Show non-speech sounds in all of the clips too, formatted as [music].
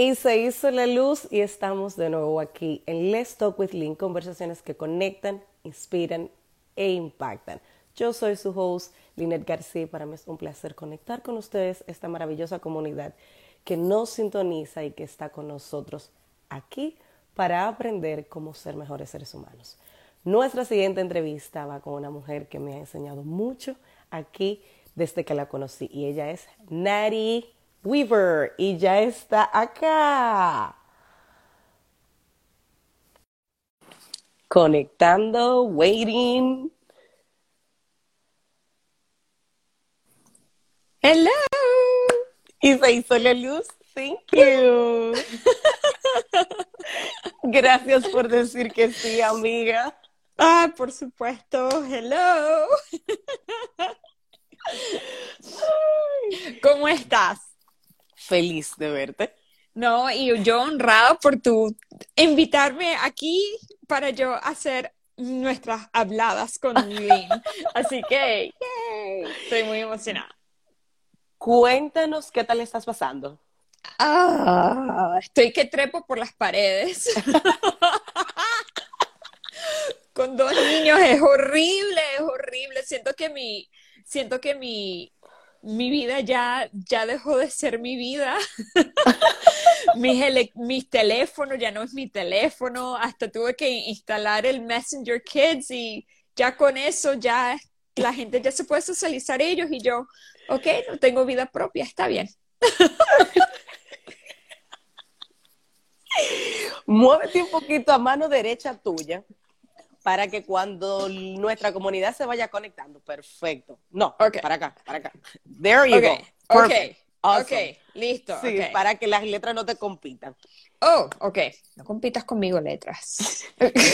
Y se hizo la luz y estamos de nuevo aquí en Let's Talk with Lynn, conversaciones que conectan, inspiran e impactan. Yo soy su host, Lynette García, para mí es un placer conectar con ustedes, esta maravillosa comunidad que nos sintoniza y que está con nosotros aquí para aprender cómo ser mejores seres humanos. Nuestra siguiente entrevista va con una mujer que me ha enseñado mucho aquí desde que la conocí y ella es Nari Weaver y ya está acá. Conectando, waiting. Hello. Y se hizo la luz. Thank you. [laughs] Gracias por decir que sí, amiga. Ah, por supuesto. Hello. [laughs] ¿Cómo estás? Feliz de verte. No, y yo honrada por tu invitarme aquí para yo hacer nuestras habladas con [laughs] Lynn. Así que, yay, estoy muy emocionada. Cuéntanos qué tal estás pasando. Ah, estoy que trepo por las paredes. [laughs] con dos niños es horrible, es horrible. Siento que mi, siento que mi, mi vida ya, ya dejó de ser mi vida. [laughs] mis, mis teléfonos ya no es mi teléfono. Hasta tuve que instalar el Messenger Kids y ya con eso ya la gente ya se puede socializar ellos y yo, ok, no tengo vida propia, está bien. [laughs] Muévete un poquito a mano derecha tuya para que cuando nuestra comunidad se vaya conectando, perfecto. No, okay. para acá, para acá. There you okay. go. Perfect. Ok, awesome. listo. Sí, okay. para que las letras no te compitan. Oh, ok. No compitas conmigo, letras. [laughs]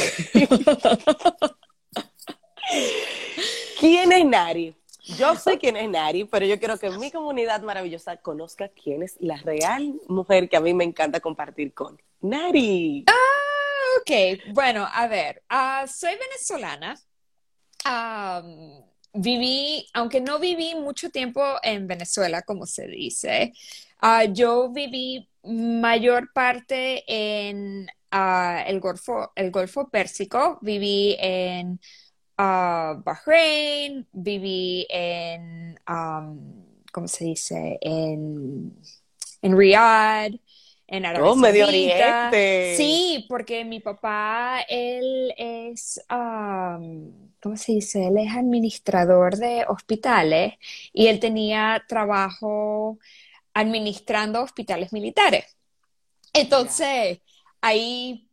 ¿Quién es Nari? Yo sé quién es Nari, pero yo quiero que mi comunidad maravillosa conozca quién es la real mujer que a mí me encanta compartir con. Nari. Ah, ok. Bueno, a ver, uh, soy venezolana. Um, viví, aunque no viví mucho tiempo en Venezuela, como se dice, uh, yo viví mayor parte en el, Golfo, el Golfo Pérsico, viví en Bahrein, viví en, ¿cómo se dice? En, en Riyadh, en Arabia oh, Medio. Oriente. Sí, porque mi papá, él es, um, ¿cómo se dice? Él es administrador de hospitales y él tenía trabajo administrando hospitales militares. Entonces, ahí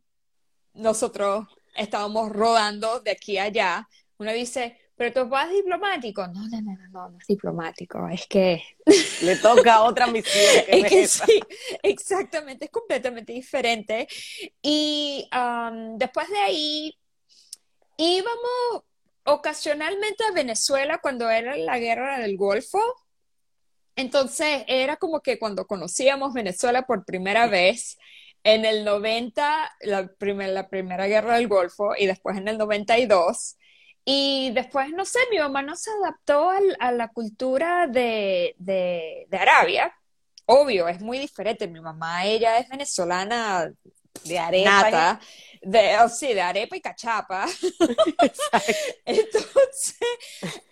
nosotros estábamos rodando de aquí a allá. Uno dice, pero papá es diplomático. No, no, no, no, no, no es diplomático. Es que. Le toca otra misión. Que [laughs] es que sí, exactamente, es completamente diferente. Y um, después de ahí íbamos ocasionalmente a Venezuela cuando era la guerra del Golfo. Entonces era como que cuando conocíamos Venezuela por primera vez, en el 90, la, primer, la primera guerra del Golfo, y después en el 92. Y después, no sé, mi mamá no se adaptó al, a la cultura de, de, de, Arabia. Obvio, es muy diferente. Mi mamá, ella es venezolana de arepa. De, oh, sí, de arepa y cachapa. [laughs] [laughs] Entonces,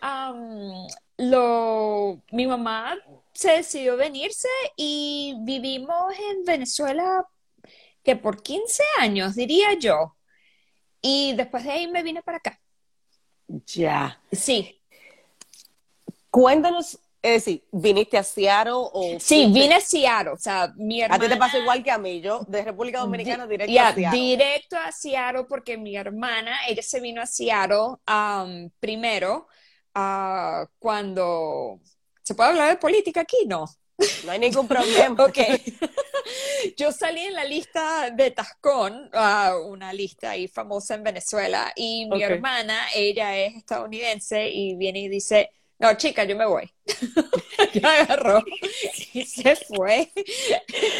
um, lo, mi mamá se decidió venirse y vivimos en Venezuela que por 15 años, diría yo. Y después de ahí me vine para acá. Ya. Sí. Cuéntanos, es decir, ¿viniste a Seattle o...? Sí, vine a Seattle, o sea, mi hermana... A ti te pasa igual que a mí, yo de República Dominicana directo yeah, a Seattle. directo a Seattle porque mi hermana, ella se vino a Seattle um, primero uh, cuando... ¿Se puede hablar de política aquí? No. No hay ningún problema. ok. [laughs] Yo salí en la lista de Tascón, uh, una lista ahí famosa en Venezuela, y mi hermana, ella es estadounidense y viene y dice, no, chica, yo me voy. [laughs] ya agarró y se fue.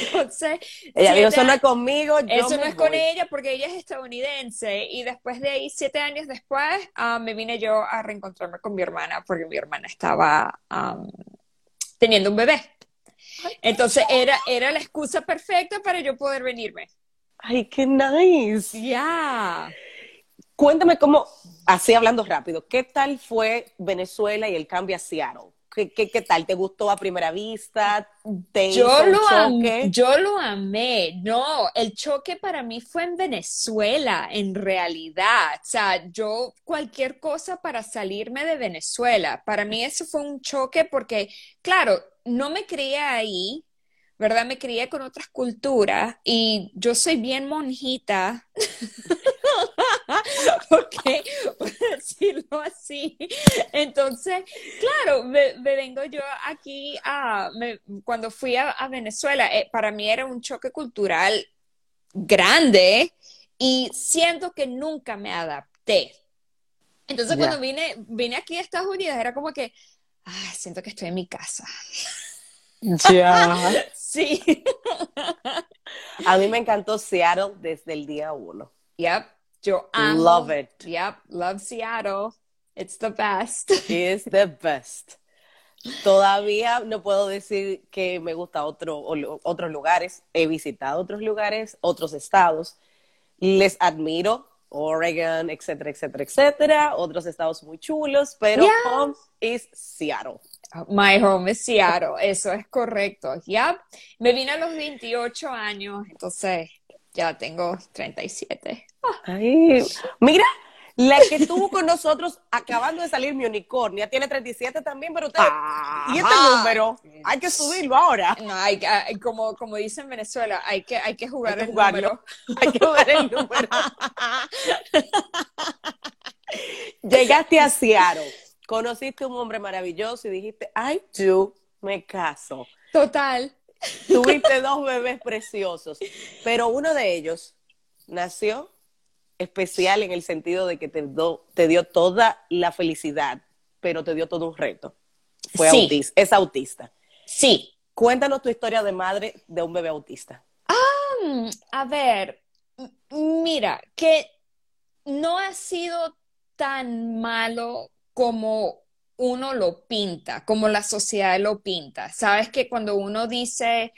Entonces, Ella dijo, eso no es conmigo, yo eso me no es con voy". ella porque ella es estadounidense y después de ahí, siete años después, ah, me vine yo a reencontrarme con mi hermana porque mi hermana estaba am, teniendo un bebé. Entonces era, era la excusa perfecta para yo poder venirme. Ay, qué nice. Ya. Cuéntame cómo, así hablando rápido, ¿qué tal fue Venezuela y el cambio a Seattle? ¿Qué, qué, qué tal? ¿Te gustó a primera vista? ¿Te Yo lo, choque? yo lo amé. No, el choque para mí fue en Venezuela, en realidad. O sea, yo cualquier cosa para salirme de Venezuela. Para mí eso fue un choque porque, claro, no me crié ahí, ¿verdad? Me crié con otras culturas y yo soy bien monjita. [laughs] [laughs] Ok, por decirlo así. Entonces, claro, me, me vengo yo aquí a, me- cuando fui a, a Venezuela, eh, para mí era un choque cultural grande y siento que nunca me adapté. Entonces, cuando vine, vine aquí a Estados Unidos, era como que, ah, siento que estoy en mi casa. [laughs] Sí. A mí me encantó Seattle desde el día uno. Yep, yo amo. Love it. Yep, love Seattle. It's the best. [laughs] It's the best. Todavía no puedo decir que me gusta otro, otros lugares. He visitado otros lugares, otros estados. Les admiro, Oregon, etcétera, etcétera, etcétera. Otros estados muy chulos, pero Yeah. home is Seattle. My home is Seattle, eso es correcto. Yep. Me vine a los 28 años, entonces ya tengo 37. Ay, mira, la que estuvo con nosotros acabando de salir mi unicornia tiene 37 también, pero usted, y este número hay que subirlo ahora. No, hay, que- hay- como, como dice en Venezuela, hay que, hay que jugar Hay que el jugarlo. número. [laughs] Hay que jugar el número. [laughs] Llegaste a Seattle, conociste a un hombre maravilloso y dijiste, ay, yo me caso. Total. Tuviste dos bebés preciosos, pero uno de ellos nació especial en el sentido de que te, do- te dio toda la felicidad, pero te dio todo un reto. Fue Sí. autista, es autista. Sí. Cuéntanos tu historia de madre de un bebé autista. Mm, a ver, mira, que no ha sido tan malo como uno lo pinta, como la sociedad lo pinta. Sabes que cuando uno dice,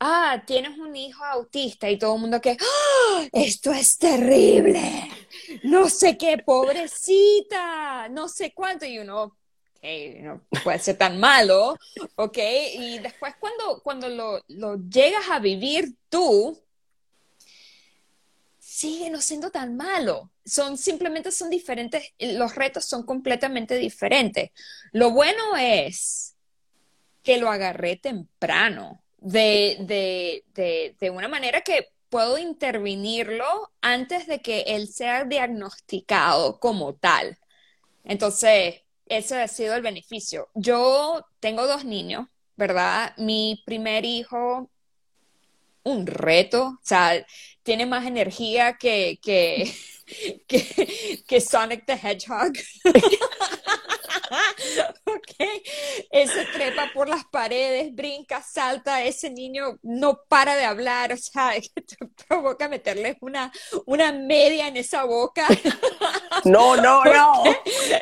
ah, tienes un hijo autista y todo el mundo que, "Ah, esto es terrible, no sé qué, pobrecita, no sé cuánto, y uno, no puede ser tan malo, ok, y después cuando, cuando lo, lo llegas a vivir tú, sigue no siendo tan malo. Son simplemente son diferentes, los retos son completamente diferentes. Lo bueno es que lo agarré temprano, de, de, de, de una manera que puedo intervenirlo antes de que él sea diagnosticado como tal. Entonces, ese ha sido el beneficio. Yo tengo dos niños, ¿verdad? Mi primer hijo, un reto, o sea, tiene más energía que, que, [laughs] [laughs] que, que Sonic the Hedgehog. [laughs] Ok, ese trepa por las paredes, brinca, salta, ese niño no para de hablar, o sea, [laughs] te provoca meterle una, una media en esa boca. No, no, no.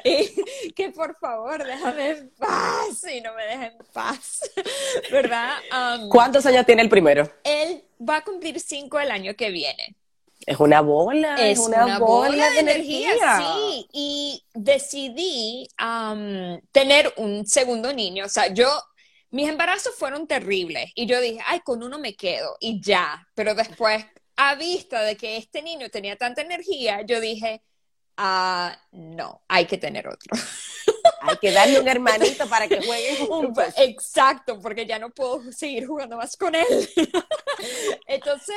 Y que por favor déjame en paz y no me dejen en paz, ¿verdad? Um, ¿Cuántos años tiene el primero? él va a cumplir cinco el año que viene. Es una bola, es, Es una, una bola, bola de energía. energía, sí. Y decidí tener un segundo niño. O sea, yo, mis embarazos fueron terribles y yo dije, ay, con uno me quedo y ya. Pero después, a vista de que este niño tenía tanta energía, yo dije, ah, no, hay que tener otro. Hay que darle un [laughs] hermanito para que jueguen juntos. Exacto, porque ya no puedo seguir jugando más con él. [laughs] Entonces,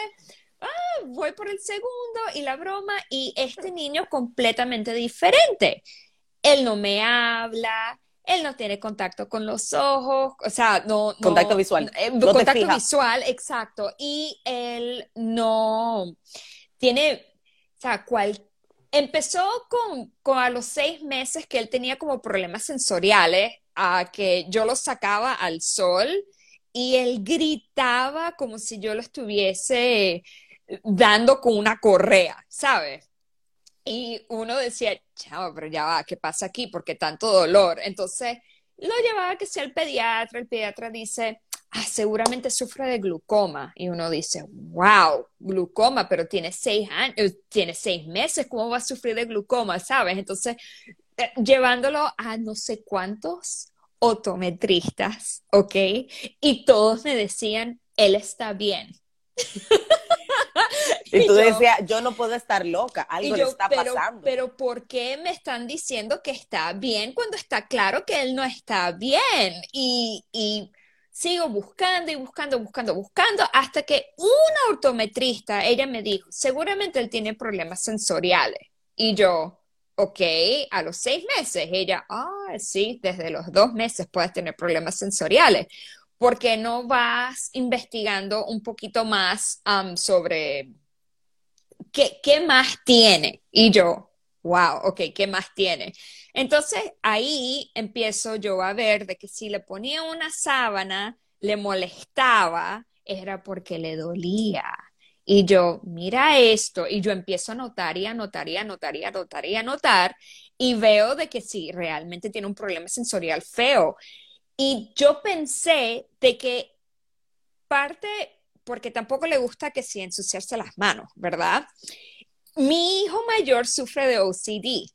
ah, voy por el segundo y la broma, y este niño completamente diferente. Él no me habla, él no tiene contacto con los ojos, o sea, no... no- Contacto visual. eh, No contacto visual, exacto. Y él no tiene, o sea, cual, empezó con, con a los seis meses que él tenía como problemas sensoriales, a que yo lo sacaba al sol y él gritaba como si yo lo estuviese dando con una correa, ¿sabes? Y uno decía, chavo, pero ya va, ¿qué pasa aquí? ¿Por qué tanto dolor? Entonces lo llevaba que sea el pediatra, el pediatra dice, ah, seguramente sufre de glucoma. Y uno dice, wow, glucoma, pero tiene seis años, eh, tiene seis meses, ¿cómo va a sufrir de glucoma? ¿Sabes? Entonces, eh, llevándolo a no sé cuántos otometristas, ¿ok? Y todos me decían, él está bien. [laughs] [laughs] Y, tú decías, yo no puedo estar loca, algo le está pero, pasando. Pero ¿por qué me están diciendo que está bien cuando está claro que él no está bien? Y, y sigo buscando y buscando, buscando, buscando, hasta que una ortometrista, ella me dijo, seguramente él tiene problemas sensoriales. Y yo, ok, a los seis meses, ella, ah, sí, desde los dos meses puedes tener problemas sensoriales. ¿Por qué no vas investigando un poquito más um, sobre ¿qué, ¿qué más tiene? Y yo, wow, ok, ¿qué más tiene? Entonces ahí empiezo yo a ver de que si le ponía una sábana, le molestaba, era porque le dolía. Y yo, mira esto, y yo empiezo a notar y a notar y a notar y a notar y a notar, y veo de que sí, realmente tiene un problema sensorial feo. Y yo pensé de que parte porque tampoco le gusta que si ensuciarse las manos, ¿verdad? Mi hijo mayor sufre de OCD.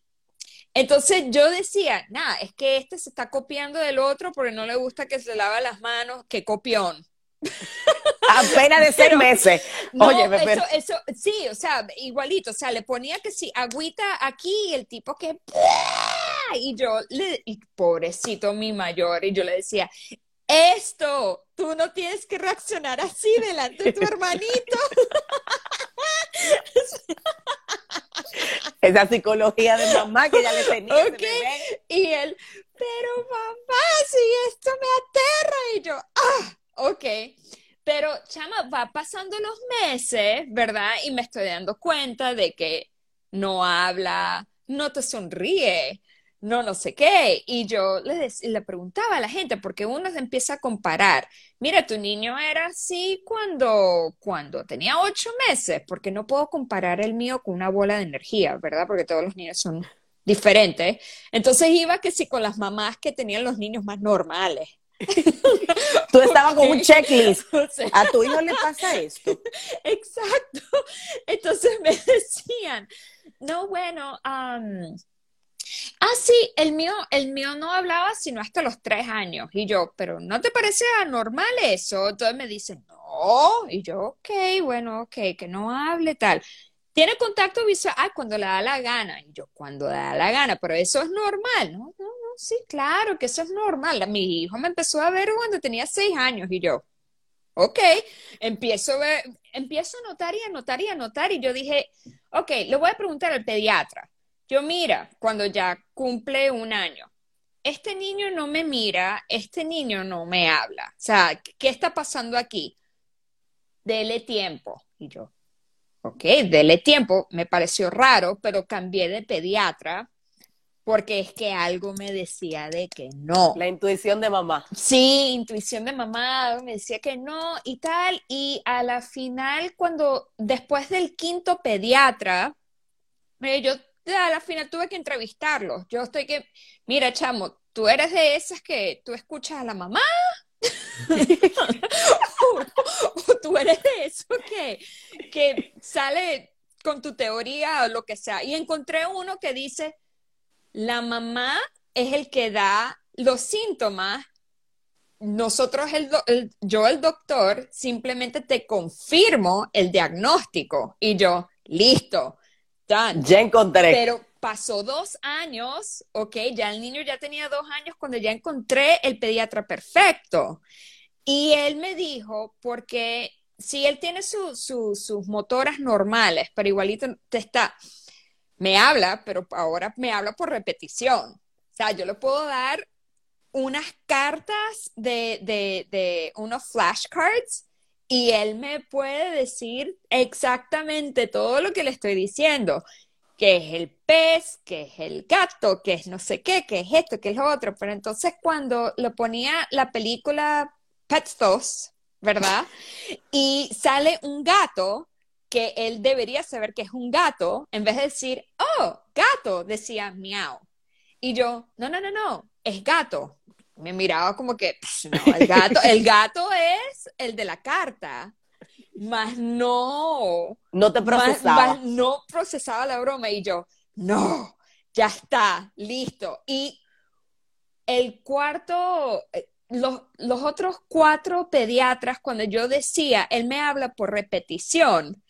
Entonces yo decía, nada, es que este se está copiando del otro porque no le gusta que se lave las manos, que copión. [laughs] Apenas de seis meses. Oye, eso, eso, sí, o sea, igualito, o sea, le ponía que sí, agüita aquí y el tipo que... Y yo, le, y pobrecito mi mayor, y yo le decía, esto, tú no tienes que reaccionar así delante de tu hermanito. [laughs] Esa psicología de mamá que ya le tenía. Y él, pero mamá, si esto me aterra. Y yo, ah, ok. Pero, chama, va pasando los meses, ¿verdad? Y me estoy dando cuenta de que no habla, no te sonríe, no, no sé qué. Y yo le, le preguntaba a la gente, porque uno se empieza a comparar. Mira, tu niño era así cuando, cuando tenía ocho meses, porque no puedo comparar el mío con una bola de energía, ¿verdad? Porque todos los niños son diferentes. Entonces iba que sí con las mamás que tenían los niños más normales. [laughs] Tú estabas con un checklist. [laughs] a tu hijo le pasa esto. [laughs] Exacto. Entonces me decían, no, bueno, Ah, sí, el mío, el mío no hablaba sino hasta los tres años. Y yo, pero ¿no te parece anormal eso? Entonces me dicen, no. Y yo, ok, bueno, ok, que no hable tal. Tiene contacto visual, ah, cuando le da la gana. Y yo, cuando le da la gana, pero eso es normal. No, no, no, sí, claro que eso es normal. Mi hijo me empezó a ver cuando tenía seis años y yo, ok, empiezo a, ver, empiezo a notar y a notar y a notar. Y yo dije, ok, le voy a preguntar al pediatra. Yo mira, cuando ya cumple un año, este niño no me mira, este niño no me habla. O sea, ¿qué está pasando aquí? Dele tiempo. Y yo, ok, dele tiempo. Me pareció raro, pero cambié de pediatra porque es que algo me decía de que no. La intuición de mamá. Sí, intuición de mamá, me decía que no y tal. Y a la final, cuando después del quinto pediatra, yo a la final tuve que entrevistarlos. Yo estoy que, mira, chamo, tú eres de esas que tú escuchas a la mamá. [laughs] o, tú eres de eso que, que sale con tu teoría o lo que sea. Y encontré uno que dice, la mamá es el que da los síntomas. Nosotros, el, yo, el doctor, simplemente te confirmo el diagnóstico. Y yo, listo ya encontré. Pero pasó dos años, ok, ya el niño ya tenía dos años cuando ya encontré el pediatra perfecto. Y él me dijo, porque si él tiene sus motoras normales, pero igualito te está, me habla, pero ahora me habla por repetición. O sea, yo le puedo dar unas cartas de, de, de unos flashcards y él me puede decir exactamente todo lo que le estoy diciendo, que es el pez, que es el gato, que es no sé qué, que es esto, que es lo otro. Pero entonces cuando lo ponía la película Pets 2, ¿verdad? Y sale un gato que él debería saber que es un gato, en vez de decir, oh, gato, decía miau. Y yo, no, no, no, no, es gato. Me miraba como que, no, el [laughs] gato, el gato es el de la carta, más no. No te procesaba. no procesaba la broma y yo, no, ya está, listo. Y el cuarto, eh, los, los otros cuatro pediatras, cuando yo decía, él me habla por repetición,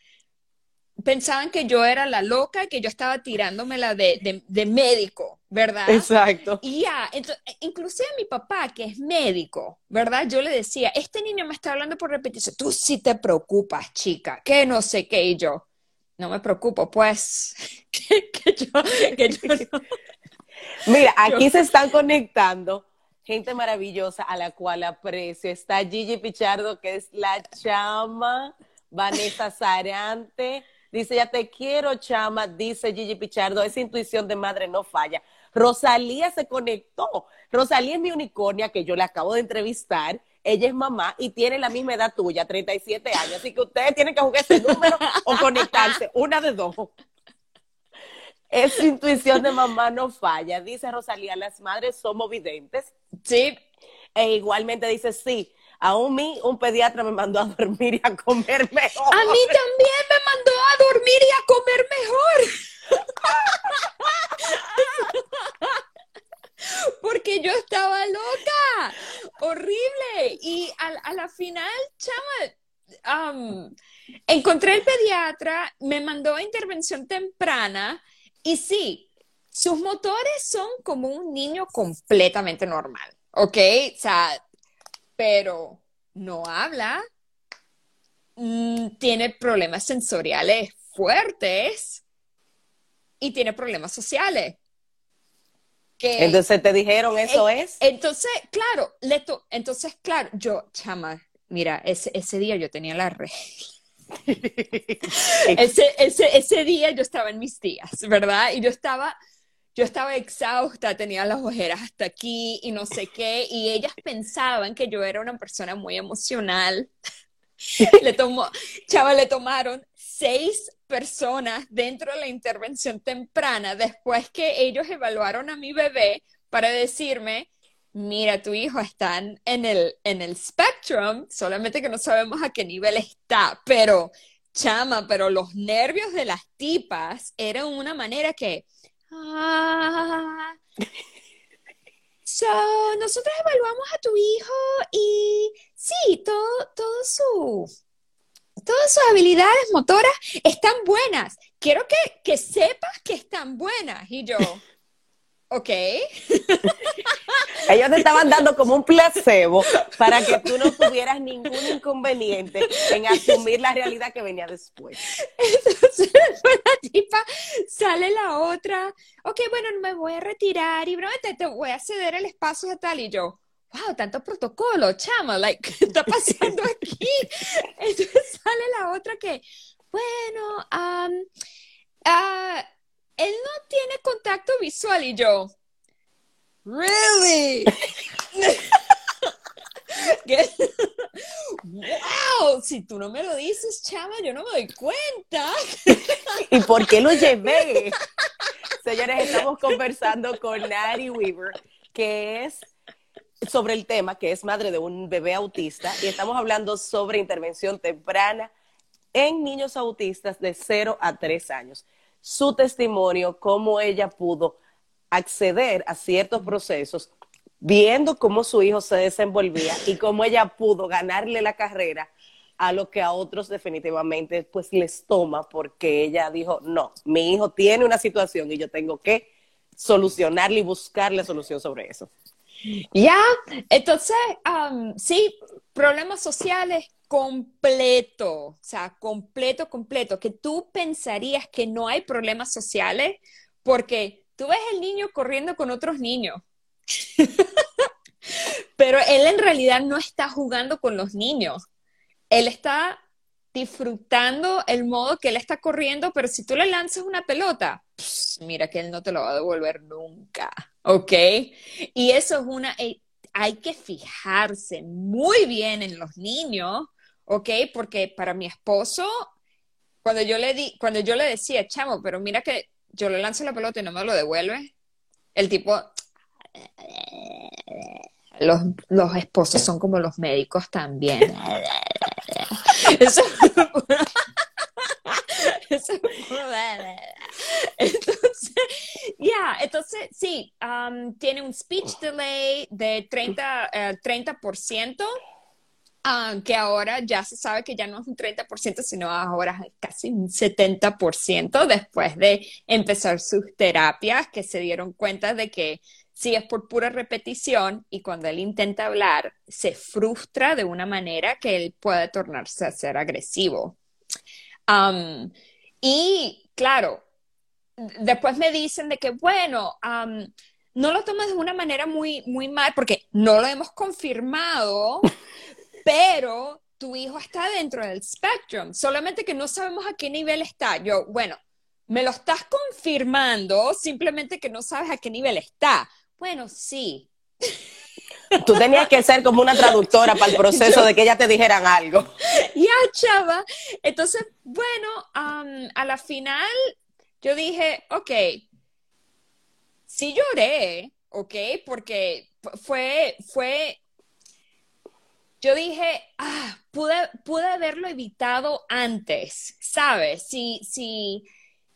pensaban que yo era la loca, que yo estaba tirándomela de, de, de médico, ¿verdad? Exacto. Y ya, entonces, inclusive mi papá, que es médico, ¿verdad? Yo le decía, este niño me está hablando por repetición, tú sí te preocupas, chica, que no sé qué, y yo, no me preocupo, pues, [laughs] que, yo, que yo Mira, [laughs] aquí se están conectando gente maravillosa a la cual aprecio. Está Gigi Pichardo, que es la chama, Vanessa Sarante, Dice, ya te quiero, chama, dice Gigi Pichardo, esa intuición de madre no falla. Rosalía se conectó. Rosalía es mi unicornia que yo le acabo de entrevistar. Ella es mamá y tiene la misma edad tuya, 37 años. Así que ustedes tienen que jugar ese número o conectarse, [laughs] una de dos. Esa intuición de mamá no falla. Dice Rosalía, las madres somos videntes. Sí. E igualmente dice, sí, Aún mí, un pediatra me mandó a dormir y a comer mejor. A mí también me mandó a dormir y a comer mejor. Porque yo estaba loca. Horrible. Y a, la final, chama, encontré el pediatra, me mandó a intervención temprana y sí, sus motores son como un niño completamente normal, ¿ok? O sea, pero no habla, mm, tiene problemas sensoriales fuertes y tiene problemas sociales. entonces te dijeron eso es. Entonces, claro, Leto, entonces, claro, yo, chama, mira, ese, ese día yo tenía la red. [laughs] ese, ese, ese día yo estaba en mis días, ¿verdad? Y yo estaba yo estaba exhausta, tenía las ojeras hasta aquí y no sé qué, y ellas pensaban que yo era una persona muy emocional. le tomó, chava, le tomaron seis personas dentro de la intervención temprana después que ellos evaluaron a mi bebé para decirme, mira, tu hijo está en el, en el spectrum, solamente que no sabemos a qué nivel está, pero chama, pero los nervios de las tipas eran una manera que Ah. So, nosotros evaluamos a tu hijo y sí, todo, todo su, todas sus habilidades motoras están buenas. Quiero que, que sepas que están buenas. Y yo, ok. Ellos te estaban dando como un placebo para que tú no tuvieras ningún inconveniente en asumir la realidad que venía después. Entonces, [laughs] la tipa sale la otra, ok, bueno, me voy a retirar y bro, te, voy a ceder el espacio y tal, y yo, wow, tanto protocolo, chama, like, ¿qué está pasando aquí? Entonces sale la otra que, bueno, um, él no tiene contacto visual y yo, Really? [laughs] wow, si tú no me lo dices, chama, yo no me doy cuenta. ¿Y por qué lo llevé? Señores, estamos conversando con Nari Weaver, que es sobre el tema, que es madre de un bebé autista, y estamos hablando sobre intervención temprana en niños autistas de 0 a 3 años. Su testimonio, cómo ella pudo acceder a ciertos procesos viendo cómo su hijo se desenvolvía y cómo ella pudo ganarle la carrera a lo que a otros definitivamente pues les toma porque ella dijo, no, mi hijo tiene una situación y yo tengo que solucionarle y buscarle solución sobre eso. Ya, entonces, sí, problemas sociales completo, o sea, completo, completo, que tú pensarías que no hay problemas sociales porque tú ves el niño corriendo con otros niños. [laughs] Pero él en realidad no está jugando con los niños. Él está disfrutando el modo que él está corriendo, pero si tú le lanzas una pelota, mira que él no te lo va a devolver nunca, ¿ok? Y eso es una, eh, hay que fijarse muy bien en los niños, ¿ok? Porque para mi esposo, cuando yo le di, cuando yo le decía, chamo, pero mira que yo le lanzo la pelota y no me lo devuelve, el tipo, los, los esposos son como los médicos también. [laughs] Eso, [laughs] entonces, entonces sí, um, tiene un speech delay de 30, uh, 30%. Uh, que ahora ya se sabe que ya no es un 30%, sino ahora casi un 70% después de empezar sus terapias, que se dieron cuenta de que si es por pura repetición y cuando él intenta hablar, se frustra de una manera que él puede tornarse a ser agresivo. Um, y claro, después me dicen de que, bueno, no lo tomes de una manera muy, muy mal, porque no lo hemos confirmado, [laughs] pero tu hijo está dentro del spectrum, solamente que no sabemos a qué nivel está. Yo, bueno, me lo estás confirmando, simplemente que no sabes a qué nivel está. Bueno, sí. [laughs] Tú tenías que ser como una traductora para el proceso de que ella te dijeran algo. Ya, chava. Entonces, bueno, a la final yo dije, ok, sí lloré, ok, porque fue, fue, yo dije, ah, pude, pude haberlo evitado antes, ¿sabes? Si, si,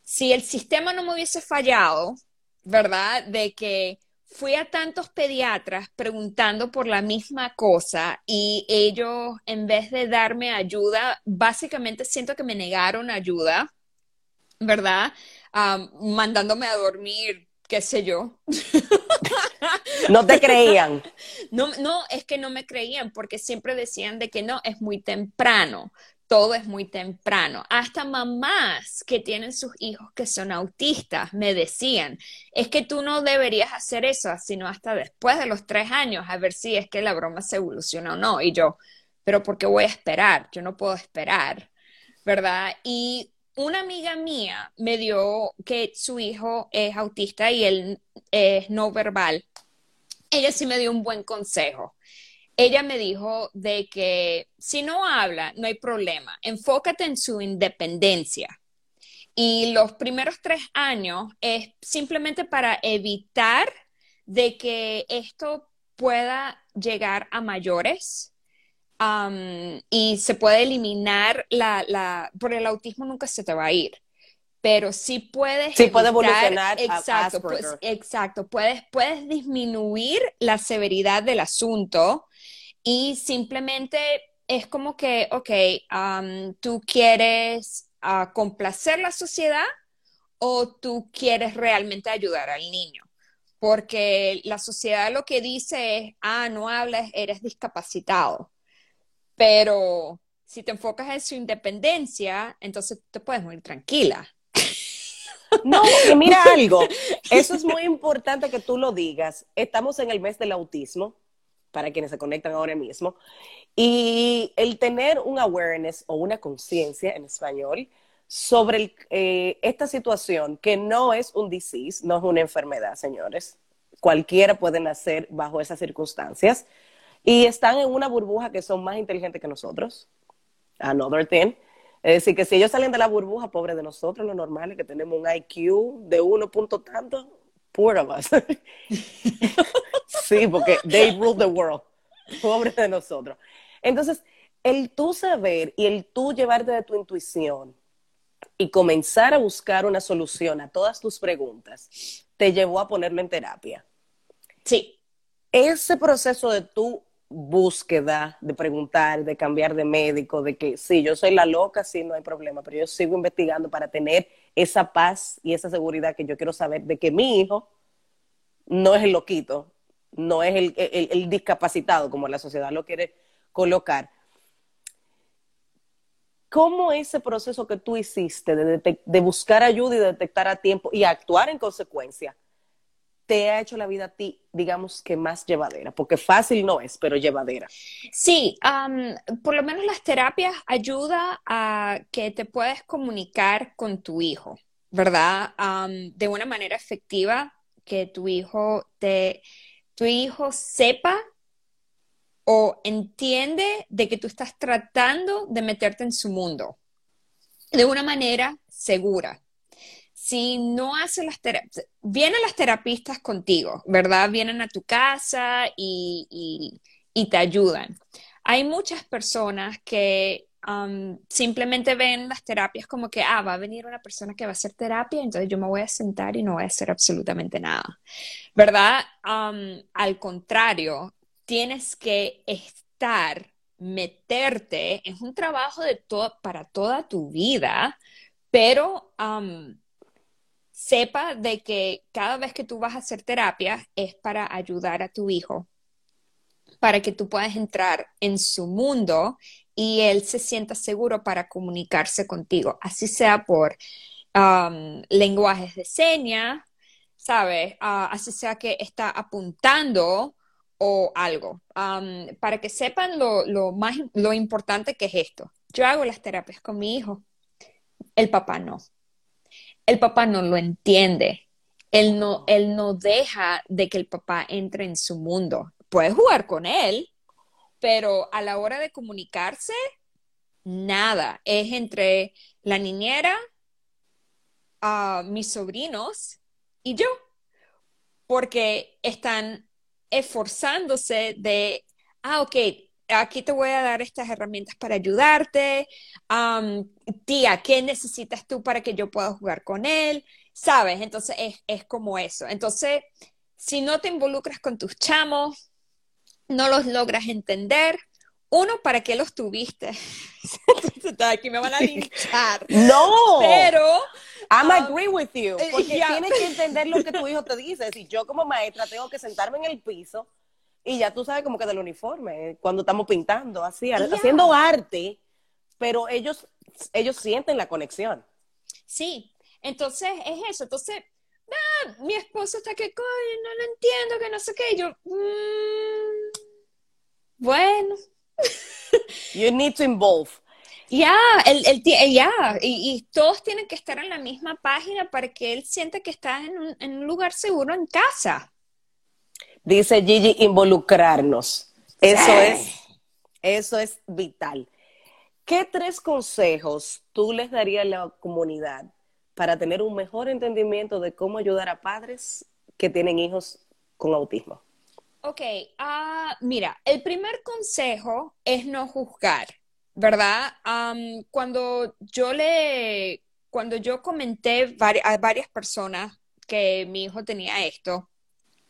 si el sistema no me hubiese fallado, ¿verdad? De que fui a tantos pediatras preguntando por la misma cosa y ellos, en vez de darme ayuda, básicamente siento que me negaron ayuda, ¿verdad? mandándome a dormir, qué sé yo. [laughs] no te creían. [laughs] No, no, es que no me creían porque siempre decían de que no, es muy temprano, todo es muy temprano. Hasta mamás que tienen sus hijos que son autistas me decían, es que tú no deberías hacer eso, sino hasta después de los tres años, a ver si es que la broma se evoluciona o no. Y yo, pero ¿por qué voy a esperar? Yo no puedo esperar, ¿verdad? Y una amiga mía me dio que su hijo es autista y él es no verbal. Ella sí me dio un buen consejo. Ella me dijo de que si no habla, no hay problema. Enfócate en su independencia. Y los primeros tres años es simplemente para evitar de que esto pueda llegar a mayores y se puede eliminar la, la, por el autismo nunca se te va a ir, pero sí puedes... Sí puede evolucionar. Exacto, pues, exacto, puedes, puedes disminuir la severidad del asunto y simplemente es como que, ok, tú quieres uh, complacer la sociedad o tú quieres realmente ayudar al niño porque la sociedad lo que dice es, ah, no hablas, eres discapacitado. Pero si te enfocas en su independencia, entonces te puedes morir tranquila. No, y mira [laughs] algo, eso es muy importante que tú lo digas. Estamos en el mes del autismo, para quienes se conectan ahora mismo, y el tener un awareness o una conciencia en español sobre eh, esta situación, que no es un disease, no es una enfermedad, señores. Cualquiera puede nacer bajo esas circunstancias y están en una burbuja que son más inteligentes que nosotros. Another thing. Es decir, que si ellos salen de la burbuja, pobre de nosotros, lo normal es que tenemos un IQ de uno punto tanto, poor of us. [laughs] sí, porque they rule the world. Pobre de nosotros. Entonces, el tú saber y el tú llevarte de tu intuición y comenzar a buscar una solución a todas tus preguntas, te llevó a ponerlo en terapia. Sí. Ese proceso de tú búsqueda de preguntar, de cambiar de médico, de que sí, yo soy la loca, sí, no hay problema, pero yo sigo investigando para tener esa paz y esa seguridad que yo quiero saber de que mi hijo no es el loquito, no es el, discapacitado como la sociedad lo quiere colocar. ¿Cómo ese proceso que tú hiciste de, de buscar ayuda y de detectar a tiempo y actuar en consecuencia? Te ha hecho la vida a ti, digamos que más llevadera? Porque fácil no es, pero llevadera. Sí, por lo menos las terapias ayuda a que te puedas comunicar con tu hijo, ¿verdad? de una manera efectiva, que tu hijo te, tu hijo sepa o entiende de que tú estás tratando de meterte en su mundo de una manera segura si no hace las terapias, vienen las terapistas contigo, ¿verdad? Vienen a tu casa y, te ayudan. Hay muchas personas que simplemente ven las terapias como que, ah, va a venir una persona que va a hacer terapia, entonces yo me voy a sentar y no voy a hacer absolutamente nada, ¿verdad? Al contrario, tienes que estar, meterte, es un trabajo de para toda tu vida, pero... Um, sepa de que cada vez que tú vas a hacer terapia es para ayudar a tu hijo, para que tú puedas entrar en su mundo y él se sienta seguro para comunicarse contigo, así sea por um, lenguajes de señas, ¿sabes? Ah, así sea que está apuntando o algo, um, para que sepan lo, lo, más, lo importante que es esto. Yo hago las terapias con mi hijo, el papá no el papá no lo entiende. Él no, él no deja de que el papá entre en su mundo. Puede jugar con él, pero a la hora de comunicarse, nada. Es entre la niñera, a mis sobrinos y yo, porque están esforzándose de, ah, ok, aquí te voy a dar estas herramientas para ayudarte. tía, ¿qué necesitas tú para que yo pueda jugar con él? ¿Sabes? Entonces es, como eso. Entonces, si no te involucras con tus chamos, no los logras entender, uno, ¿para qué los tuviste? [laughs] Aquí me van a linchar. No. Pero. I'm agree with you. Porque tienes que entender lo que tu hijo te dice. Si yo como maestra tengo que sentarme en el piso y ya tú sabes como que del uniforme, cuando estamos pintando, así, haciendo arte, pero ellos, ellos sienten la conexión. Sí, entonces es eso. Entonces, ah, mi esposo está que, coño, no lo entiendo, que no sé qué. yo, mm, bueno. [laughs] You need to involve. Ya, el, el, ya, y, y, todos tienen que estar en la misma página para que él sienta que está en un, en un lugar seguro en casa. Dice Gigi, involucrarnos. Eso es, eso es vital. ¿Qué tres consejos tú les darías a la comunidad para tener un mejor entendimiento de cómo ayudar a padres que tienen hijos con autismo? Ok, uh, mira, el primer consejo es no juzgar, ¿verdad? cuando yo le, cuando yo comenté a varias personas que mi hijo tenía esto,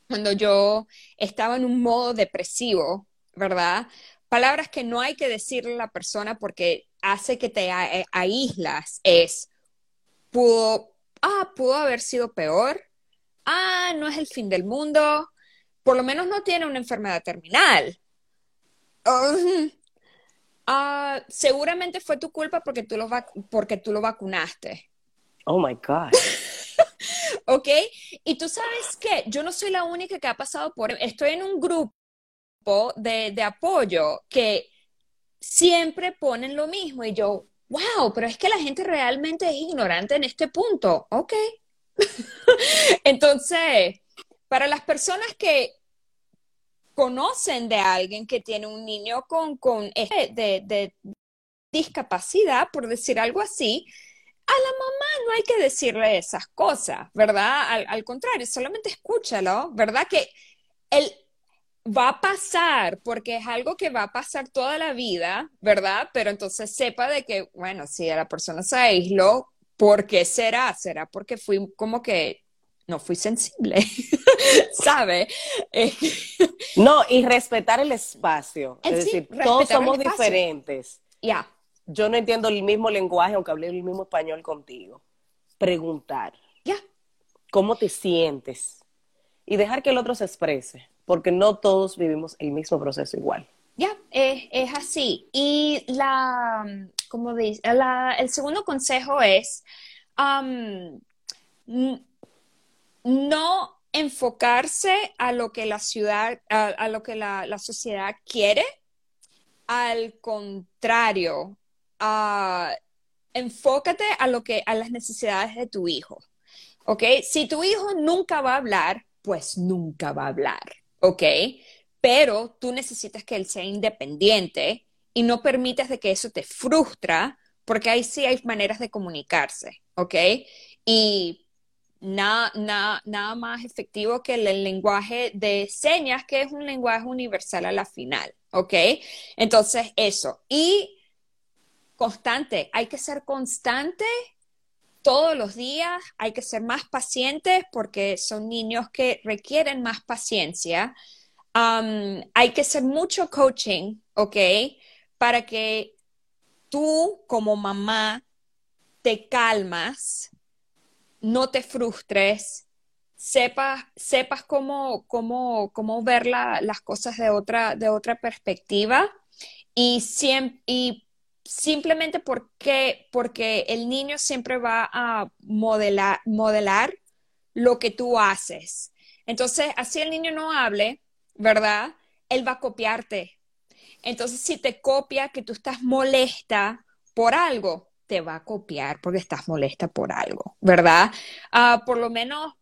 cuando yo estaba en un modo depresivo, ¿verdad? Palabras que no hay que decirle a la persona porque hace que te eh, aíslas es, pudo, ah, pudo haber sido peor, ah, no es el fin del mundo, por lo menos no tiene una enfermedad terminal. [laughs] Ah, seguramente fue tu culpa porque tú, lo porque tú lo vacunaste. Oh my God. [laughs] [laughs] ¿Ok? Y tú sabes que yo no soy la única que ha pasado por, estoy en un grupo de, de apoyo que siempre ponen lo mismo y yo, wow, pero es que la gente realmente es ignorante en este punto. Ok. [laughs] Entonces, para las personas que conocen de alguien que tiene un niño con, con este de, de discapacidad, por decir algo así, a la mamá no hay que decirle esas cosas, ¿verdad? Al, contrario, solamente escúchalo, ¿verdad? Que él va a pasar, porque es algo que va a pasar toda la vida, ¿verdad? Pero entonces sepa de que, bueno, si a la persona se aisló, ¿por qué será? ¿Será porque fui como que no fui sensible? [laughs] ¿Sabe? no, y respetar el espacio. Es decir, todos somos diferentes. Ya yo no entiendo el mismo lenguaje, aunque hable el mismo español contigo. Preguntar. Ya. ¿Cómo te sientes? Y dejar que el otro se exprese, porque no todos vivimos el mismo proceso igual. Ya, es, así. Y la, como dice, el segundo consejo es um, no enfocarse a lo que la ciudad, a, lo que la, la sociedad quiere. Al contrario, enfócate a lo que a las necesidades de tu hijo. ¿Ok? Si tu hijo nunca va a hablar, pues nunca va a hablar. ¿Ok? Pero tú necesitas que él sea independiente y no permitas de que eso te frustra, porque ahí sí hay maneras de comunicarse. ¿Ok? Y nada, nada más efectivo que el, lenguaje de señas, que es un lenguaje universal a la final, ¿ok? Entonces, eso. Y constante, hay que ser constante todos los días, hay que ser más pacientes porque son niños que requieren más paciencia. hay que hacer mucho coaching, ¿ok? Para que tú como mamá te calmas no te frustres, sepas, sepas cómo, cómo, cómo ver las cosas de otra, de otra perspectiva y, y simplemente porque, porque el niño siempre va a modelar, modelar lo que tú haces. Entonces, así el niño no hable, ¿verdad? Él va a copiarte. Entonces, si te copia que tú estás molesta por algo, te va a copiar porque estás molesta por algo, ¿verdad? Ah, por lo menos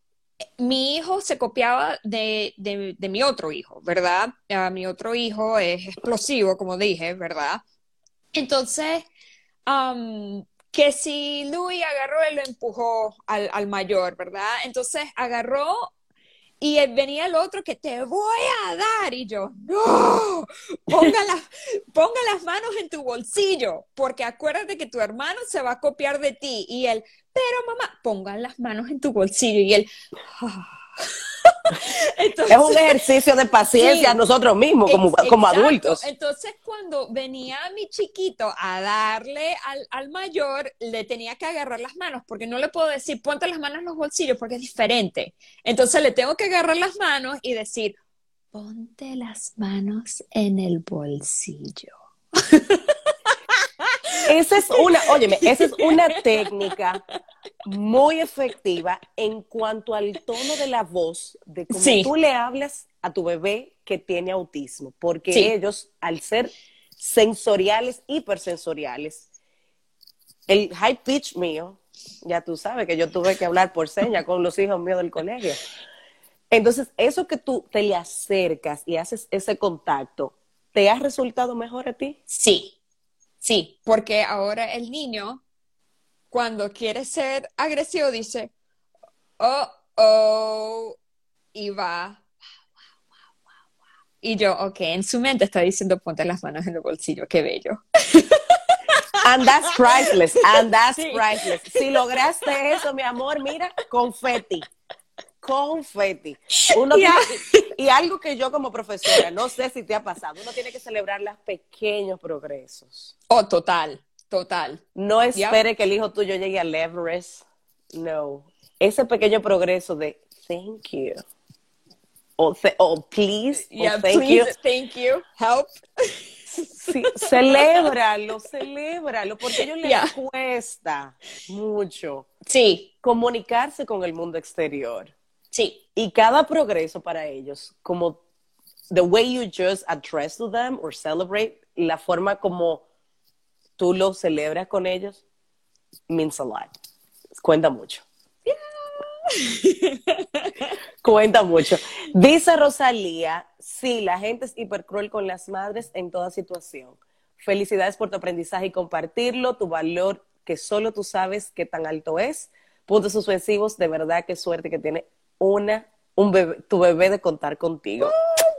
mi hijo se copiaba de, mi otro hijo, ¿verdad? Ah, mi otro hijo es explosivo, como dije, ¿verdad? Entonces, que si Louis agarró y lo empujó al, al mayor, ¿verdad? Entonces agarró y venía el otro que te voy a dar. Y yo, no, ponga, ponga las manos en tu bolsillo, porque acuérdate que tu hermano se va a copiar de ti. Y él, pero mamá, pongan las manos en tu bolsillo. Y él, [laughs] ah" es un ejercicio de paciencia nosotros mismos como, como adultos. Entonces, cuando venía mi chiquito a darle al, mayor, le tenía que agarrar las manos, porque no le puedo decir, ponte las manos en los bolsillos, porque es diferente. Entonces, le tengo que agarrar las manos y decir, ponte las manos en el bolsillo. [laughs] Esa es una, óyeme, esa es una técnica muy efectiva en cuanto al tono de la voz, de cómo tú le hablas a tu bebé que tiene autismo, porque ellos, al ser sensoriales, hipersensoriales, el high pitch mío, ya tú sabes que yo tuve que hablar por seña con los hijos míos del colegio. Entonces, eso que tú te le acercas y haces ese contacto, ¿te ha resultado mejor a ti? Sí, sí, porque ahora el niño cuando quiere ser agresivo dice, oh, oh, y va. Y yo, ok, en su mente está diciendo, ponte las manos en el bolsillo, qué bello. [laughs] And that's priceless, and that's priceless. Si lograste eso, mi amor, mira, confeti. Confeti. [laughs] Uno y algo que yo como profesora, no sé si te ha pasado, uno tiene que celebrar los pequeños progresos. Oh, total, Total. No espere que el hijo tuyo llegue al Everest. No. Ese pequeño progreso de thank you. O, please. Yeah, thank please, you. Thank you. Help. Sí, celébralo, celébralo, porque a ellos les cuesta mucho sí. comunicarse con el mundo exterior. Sí. Y cada progreso para ellos, como the way you just address to them or celebrate, la forma como tú lo celebras con ellos, means a lot. Cuenta mucho. [laughs] Cuenta mucho. Dice Rosalía, sí, la gente es hipercruel con las madres en toda situación. Felicidades por tu aprendizaje y compartirlo, tu valor que solo tú sabes qué tan alto es. Puntos suspensivos, de verdad qué suerte que tiene una, un bebé, tu bebé de contar contigo.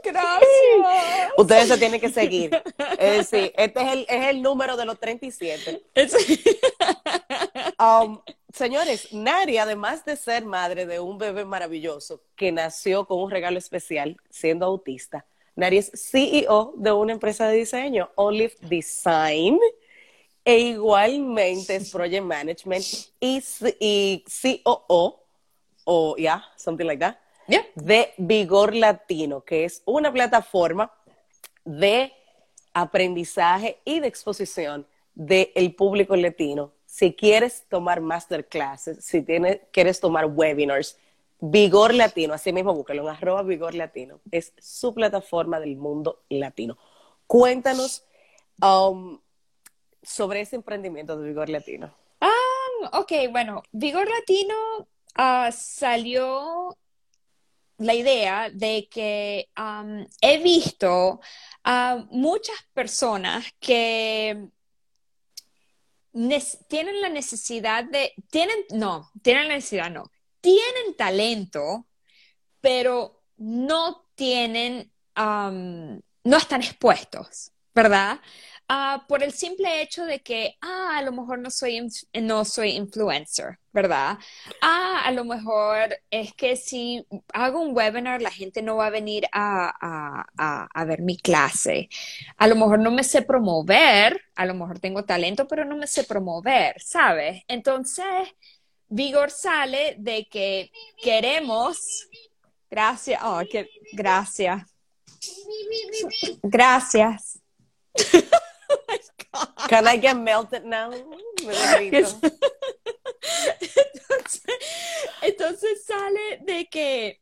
Gracias. Ustedes se tienen que seguir. Es decir, este es el, es el número de los 37. Um, señores, Nari, además de ser madre de un bebé maravilloso que nació con un regalo especial siendo autista, Nari es CEO de una empresa de diseño, Olive Design, e igualmente es Project Management y, y COO, o ya, yeah, something like that, de Vigor Latino, que es una plataforma de aprendizaje y de exposición del público latino. Si quieres tomar masterclasses, si tienes, quieres tomar webinars, Vigor Latino, así mismo búscalo en arroba Vigor Latino, es su plataforma del mundo latino. Cuéntanos um, sobre ese emprendimiento de Vigor Latino. Ah, ok, bueno, Vigor Latino ah, salió la idea de que he visto a muchas personas que tienen la necesidad de, tienen, no, tienen la necesidad, no, tienen talento, pero no tienen, no están expuestos, ¿verdad? Ah, por el simple hecho de que, ah, a lo mejor no soy, no soy influencer, ¿verdad? Ah, a lo mejor es que si hago un webinar, la gente no va a venir a, a, ver mi clase. A lo mejor no me sé promover, a lo mejor tengo talento, pero no me sé promover, ¿sabes? Entonces, Vigor sale de que queremos, gracias, oh, que, gracias, gracias. [laughs] Can I get melted now? [laughs] Entonces, sale de que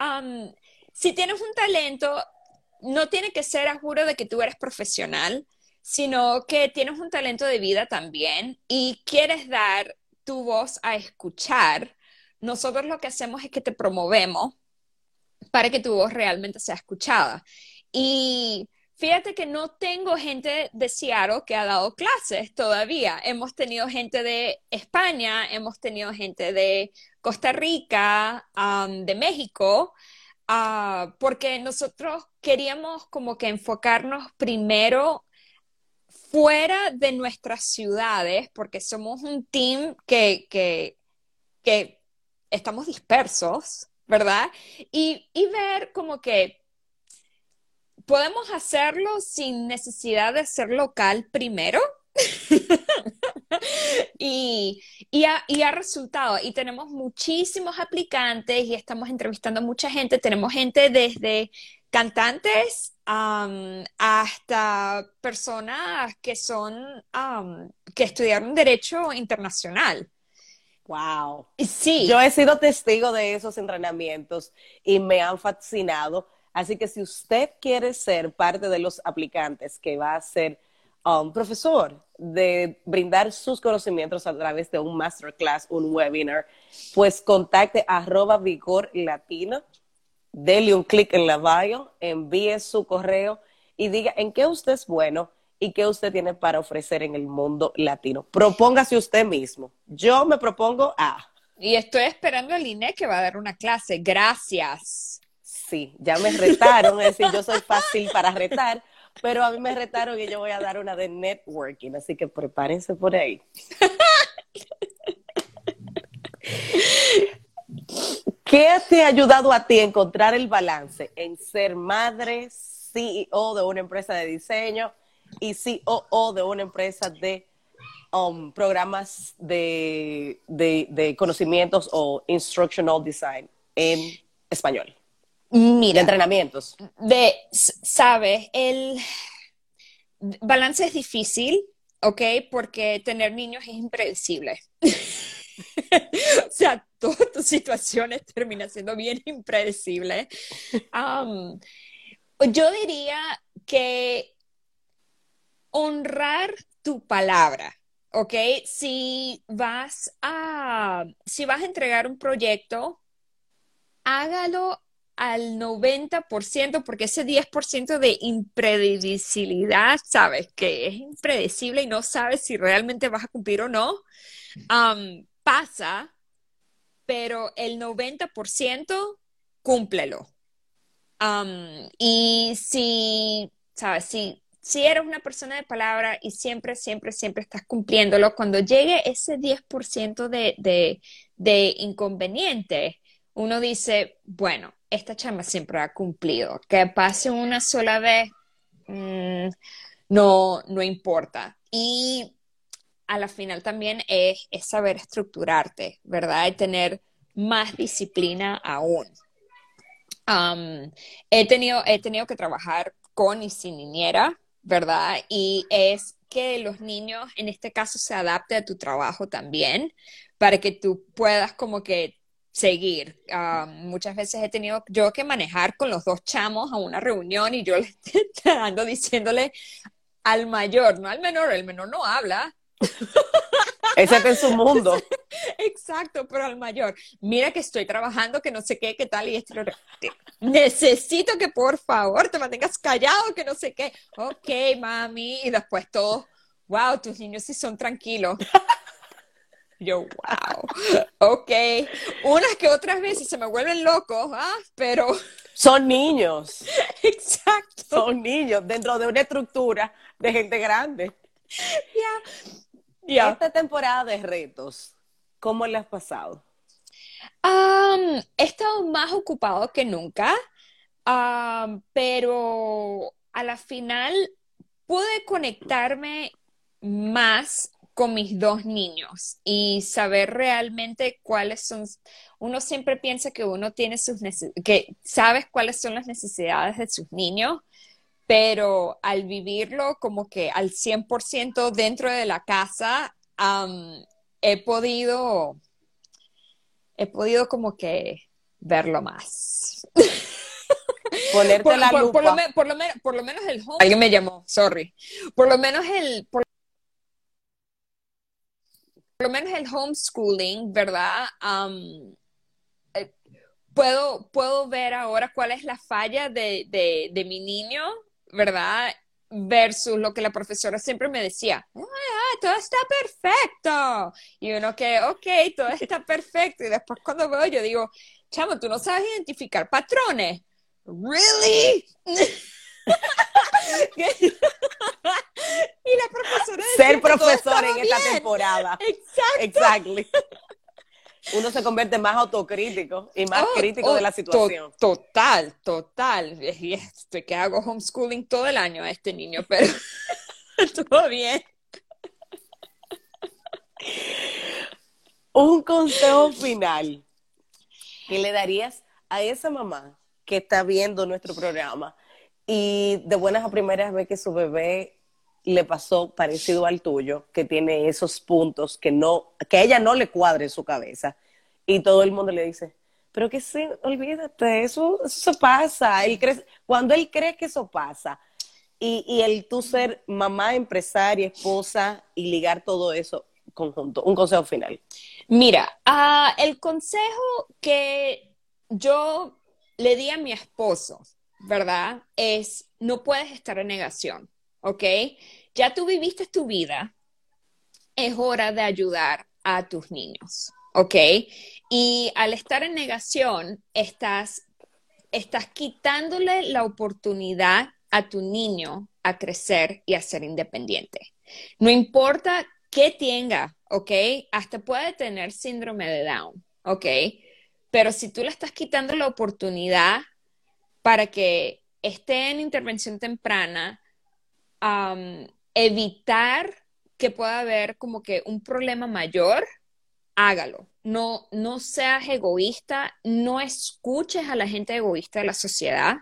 um, si tienes un talento, no tiene que ser a juro de que tú eres profesional, sino que tienes un talento de vida también y quieres dar tu voz a escuchar. Nosotros lo que hacemos es que te promovemos para que tu voz realmente sea escuchada. Y Fíjate que no tengo gente de Seattle que ha dado clases todavía. Hemos tenido gente de España, hemos tenido gente de Costa Rica, de México, ah, porque nosotros queríamos como que enfocarnos primero fuera de nuestras ciudades, porque somos un team que, que, estamos dispersos, ¿verdad? Y, y ver como que podemos hacerlo sin necesidad de ser local primero. [laughs] y, ha, resultado. Y tenemos muchísimos aplicantes y estamos entrevistando a mucha gente. Tenemos gente desde cantantes hasta personas que son, que estudiaron Derecho Internacional. Wow. Sí. Yo he sido testigo de esos entrenamientos y me han fascinado Así que si usted quiere ser parte de los aplicantes que va a ser um, profesor de brindar sus conocimientos a través de un masterclass, un webinar, pues contacte arroba vigor latino, dele un clic en la bio, envíe su correo y diga en qué usted es bueno y qué usted tiene para ofrecer en el mundo latino. Propóngase usted mismo. Yo me propongo a... Y estoy esperando a Liné que va a dar una clase. Gracias sí, ya me retaron, es decir, yo soy fácil para retar, pero a mí me retaron y yo voy a dar una de networking, así que prepárense por ahí. ¿Qué te ha ayudado a ti a encontrar el balance en ser madre, CEO de una empresa de diseño y COO de una empresa de um, programas de, de conocimientos o instructional design en español? Mira, entrenamientos. De, sabes, el balance es difícil, ¿ok? Porque tener niños es impredecible. [laughs] o sea, todas tus situaciones terminan siendo bien impredecibles. yo diría que honrar tu palabra, ¿ok? Si vas a, si vas a entregar un proyecto, hágalo al 90%, porque ese 10% de impredecibilidad, sabes, que es impredecible y no sabes si realmente vas a cumplir o no, pasa, pero el 90% cúmplelo. y si, sabes, si, si eres una persona de palabra y siempre, siempre, siempre estás cumpliéndolo, cuando llegue ese 10% de, de, de inconveniente, uno dice, bueno, esta chama siempre ha cumplido. Que pase una sola vez, mm, no, no importa. Y a la final también es, saber estructurarte, ¿verdad? Y tener más disciplina aún. he, tenido, he tenido que trabajar con y sin niñera, ¿verdad? Y es que los niños en este caso se adapten a tu trabajo también para que tú puedas como que seguir. Ah, muchas veces he tenido yo que manejar con los dos chamos a una reunión y yo le [laughs] ando diciéndole al mayor, no al menor, el menor no habla. Ese es su mundo. [laughs] Exacto, pero al mayor, mira que estoy trabajando, que no sé qué, qué tal, y esto. Necesito que por favor te mantengas callado, que no sé qué. Ok, mami, y después todo, wow, tus niños sí son tranquilos. Yo, wow. Ok. Unas que otras veces se me vuelven locos, ¿ah? Pero. [laughs] Son niños. Exacto. Son niños dentro de una estructura de gente grande. Ya. Ya. Esta temporada de retos, ¿cómo le has pasado? Um, he estado más ocupado que nunca, um, pero a la final pude conectarme más con mis dos niños y saber realmente cuáles son, uno siempre piensa que uno tiene sus que sabes cuáles son las necesidades de sus niños, pero al vivirlo como que al 100% dentro de la casa, he podido, he podido como que verlo más. Ponerte por, la por- lupa. por lo, por lo por lo menos el home. Alguien me llamó, sorry. Por lo menos el, por, lo menos el homeschooling, ¿verdad? Eh, puedo, puedo ver ahora cuál es la falla de, de, mi niño, ¿verdad? Versus lo que la profesora siempre me decía, ah, todo está perfecto. Y uno que, ok, todo está perfecto. Y después cuando veo, yo digo, chamo, tú no sabes identificar patrones. ¿Really? [laughs] [laughs] y la profesora decía Ser profesor en esta temporada. Exacto. Exactly. Uno se convierte más autocrítico y más Oh, crítico oh, de la to- situación. total, total. Y estoy que hago homeschooling todo el año a este niño, pero [laughs] todo bien. Un consejo final que le darías a esa mamá que está viendo nuestro programa y de buenas a primeras ve que su bebé le pasó parecido al tuyo, que tiene esos puntos que no, que ella no le cuadre en su cabeza y todo el mundo le dice, pero que sí, olvídate, eso, eso pasa. Cuando él cree que eso pasa y, y el tú ser mamá, empresaria, esposa y ligar todo eso conjunto, un consejo final. Mira, ah, el consejo que yo le di a mi esposo, ¿verdad? Es, no puedes estar en negación, ¿ok? Ya tú viviste tu vida, es hora de ayudar a tus niños, ¿ok? Y al estar en negación, estás, estás quitándole la oportunidad a tu niño a crecer y a ser independiente. No importa qué tenga, ¿ok? Hasta puede tener síndrome de Down, ¿ok? Pero si tú le estás quitando la oportunidad para que esté en intervención temprana, evitar que pueda haber como que un problema mayor, hágalo. No, no seas egoísta, no escuches a la gente egoísta de la sociedad.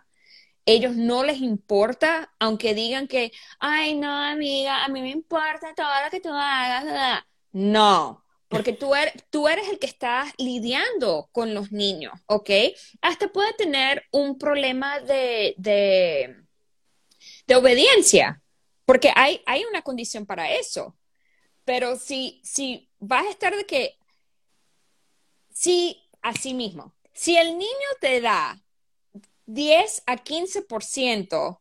Ellos no les importa, aunque digan que, ay, no, amiga, a mí me importa todo lo que tú hagas. bla". No, porque tú eres, tú eres el que está lidiando con los niños, ¿ok? Hasta puede tener un problema de, de, de obediencia, porque hay, hay una condición para eso. Pero si, si vas a estar de que, si, así mismo, si el niño te da 10 a 15%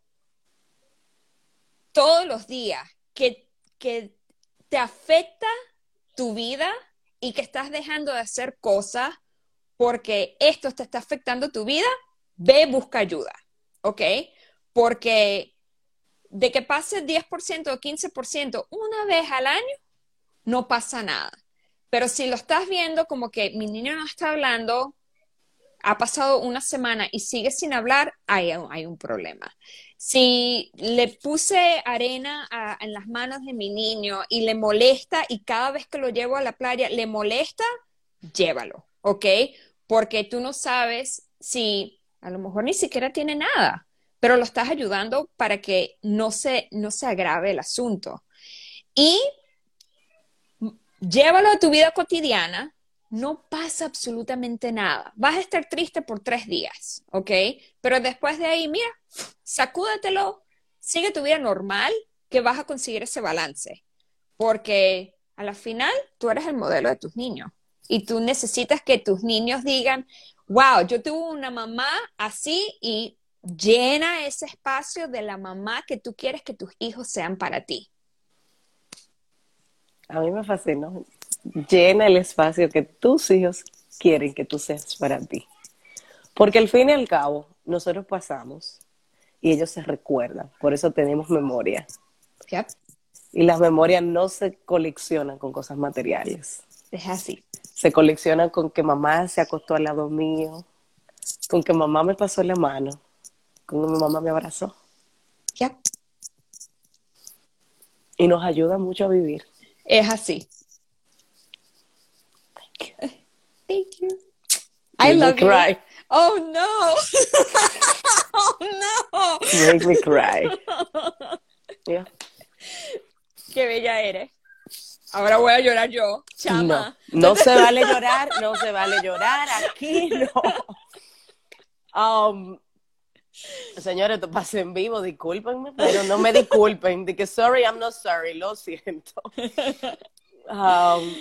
todos los días que, que te afecta tu vida y que estás dejando de hacer cosas porque esto te está afectando tu vida, ve, busca ayuda, ¿ok? Porque de que pase 10% o 15% una vez al año, no pasa nada. Pero si lo estás viendo como que mi niño no está hablando, ha pasado una semana y sigue sin hablar, hay, hay un problema. Si le puse arena en las manos de mi niño y le molesta y cada vez que lo llevo a la playa le molesta, llévalo, ¿ok? Porque tú no sabes si a lo mejor ni siquiera tiene nada, pero lo estás ayudando para que no se, no se agrave el asunto. Y llévalo a tu vida cotidiana, no pasa absolutamente nada. Vas a estar triste por tres días, ¿ok? Pero después de ahí, mira, sacúdatelo, sigue tu vida normal, que vas a conseguir ese balance. Porque a la final tú eres el modelo de tus niños y tú necesitas que tus niños digan, wow, yo tuve una mamá así y llena ese espacio de la mamá que tú quieres que tus hijos sean para ti. A mí me fascinó. Llena el espacio que tus hijos quieren que tú seas para ti. Porque al fin y al cabo, nosotros pasamos y ellos se recuerdan. Por eso tenemos memoria. Y las memorias no se coleccionan con cosas materiales. Es así. Se coleccionan con que mamá se acostó al lado mío, con que mamá me pasó la mano, con que mi mamá me abrazó. Y nos ayuda mucho a vivir. Es así. Thank you. I love you. Cry. Oh no. [laughs] oh no. Make me cry. Yeah. Qué bella eres. Ahora voy a llorar yo, chama. No, no se [laughs] vale llorar, no se vale llorar, aquí no. Um, señores, esto pasa en vivo, discúlpenme, pero no me disculpen, de que sorry, I'm not sorry, lo siento. [laughs] Um,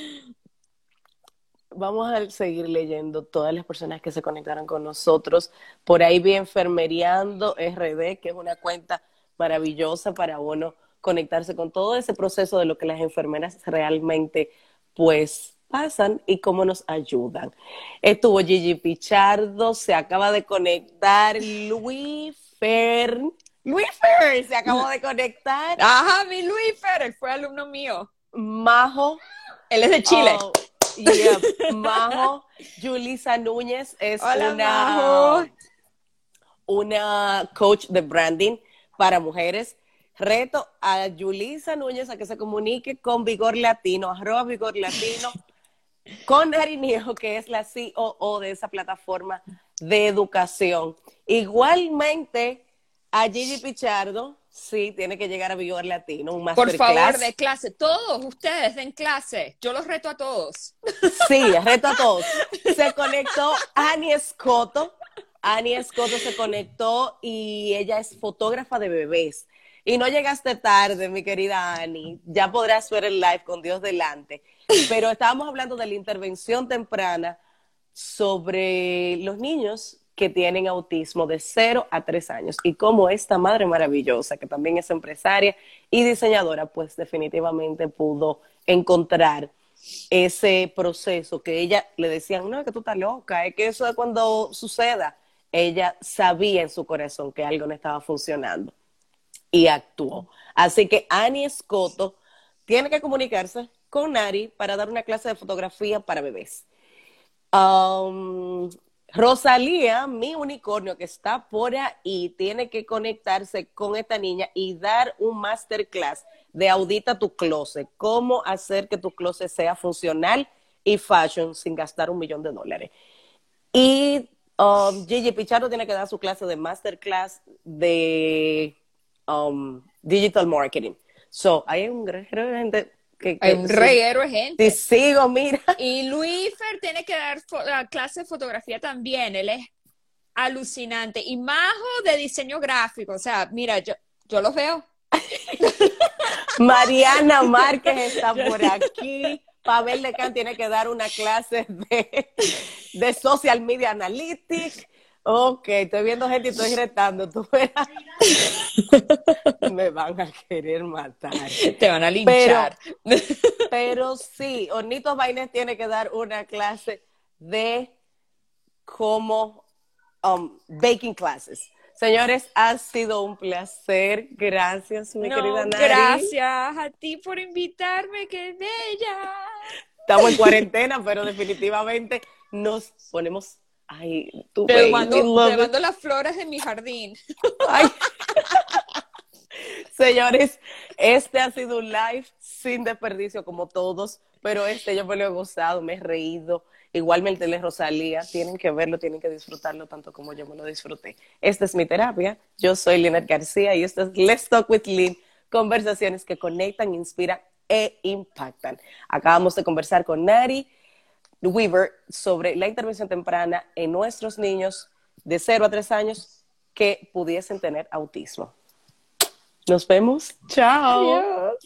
vamos a seguir leyendo todas las personas que se conectaron con nosotros. Por ahí vi Enfermeriando RD, que es una cuenta maravillosa para uno conectarse con todo ese proceso de lo que las enfermeras realmente pues pasan y cómo nos ayudan. Estuvo Gigi Pichardo, se acaba de conectar Luis Fer. Luis Fer se acabó de conectar. Ajá, mi Luis Fer, fue alumno mío. Majo. Él es de Chile. Oh, Majo. Julisa Núñez es una, una coach de branding para mujeres Reto a Yulisa Núñez a que se comunique con Vigor Latino, arroba Vigor Latino, con Ariniejo, que es la COO de esa plataforma de educación. Igualmente, a Gigi Pichardo, sí, tiene que llegar a Vigor Latino, un Por favor, de clase. Todos ustedes den clase. Yo los reto a todos. Sí, reto a todos. Se conectó Ani Escoto. Ani Escoto se conectó y ella es fotógrafa de bebés. Y no llegaste tarde, mi querida Ani. Ya podrás ver el live con Dios delante. Pero estábamos hablando de la intervención temprana sobre los niños que tienen autismo de 0 a 3 años y cómo esta madre maravillosa, que también es empresaria y diseñadora, pues definitivamente pudo encontrar ese proceso que ella le decían, no, es que tú estás loca, es que eso es cuando suceda. Ella sabía en su corazón que algo no estaba funcionando y actuó. Así que Annie Escoto tiene que comunicarse con Nari para dar una clase de fotografía para bebés. Um, Rosalía, mi unicornio que está por ahí, tiene que conectarse con esta niña y dar un masterclass de audita tu closet, cómo hacer que tu closet sea funcional y fashion sin gastar un millón de dólares. Y um, Gigi Pichardo tiene que dar su clase de masterclass de um, digital marketing. So, hay un de gente que, hay un reguero de gente. Te sigo, mira. [laughs] Y Luis Fer tiene que dar la clase de fotografía también. Él es alucinante. Y Majo de diseño gráfico. O sea, mira, yo, yo los veo. [laughs] Mariana Márquez está [laughs] por aquí. Pavel Lecan tiene que dar una clase de, de social media analytics. Ok, estoy viendo gente y estoy retando. Tú [laughs] Me van a querer matar. Te van a linchar. Pero, sí, Ornitos Baines tiene que dar una clase de cómo um, baking classes. Señores, ha sido un placer. Gracias, mi querida Nari. Gracias a ti por invitarme, qué bella. Estamos en cuarentena, pero definitivamente nos ponemos Ay, tú te, mando, las flores de mi jardín. [laughs] Señores, este ha sido un live sin desperdicio como todos, pero este yo me lo he gozado, me he reído. Igualmente les Rosalía, tienen que verlo, tienen que disfrutarlo tanto como yo me lo disfruté. Esta es mi terapia, yo soy Lynette García y esto es Let's Talk with Lynn, conversaciones que conectan, inspiran e impactan. Acabamos de conversar con Nari Weaver sobre la intervención temprana en nuestros niños de 0 a 3 años que pudiesen tener autismo. Nos vemos. Chao.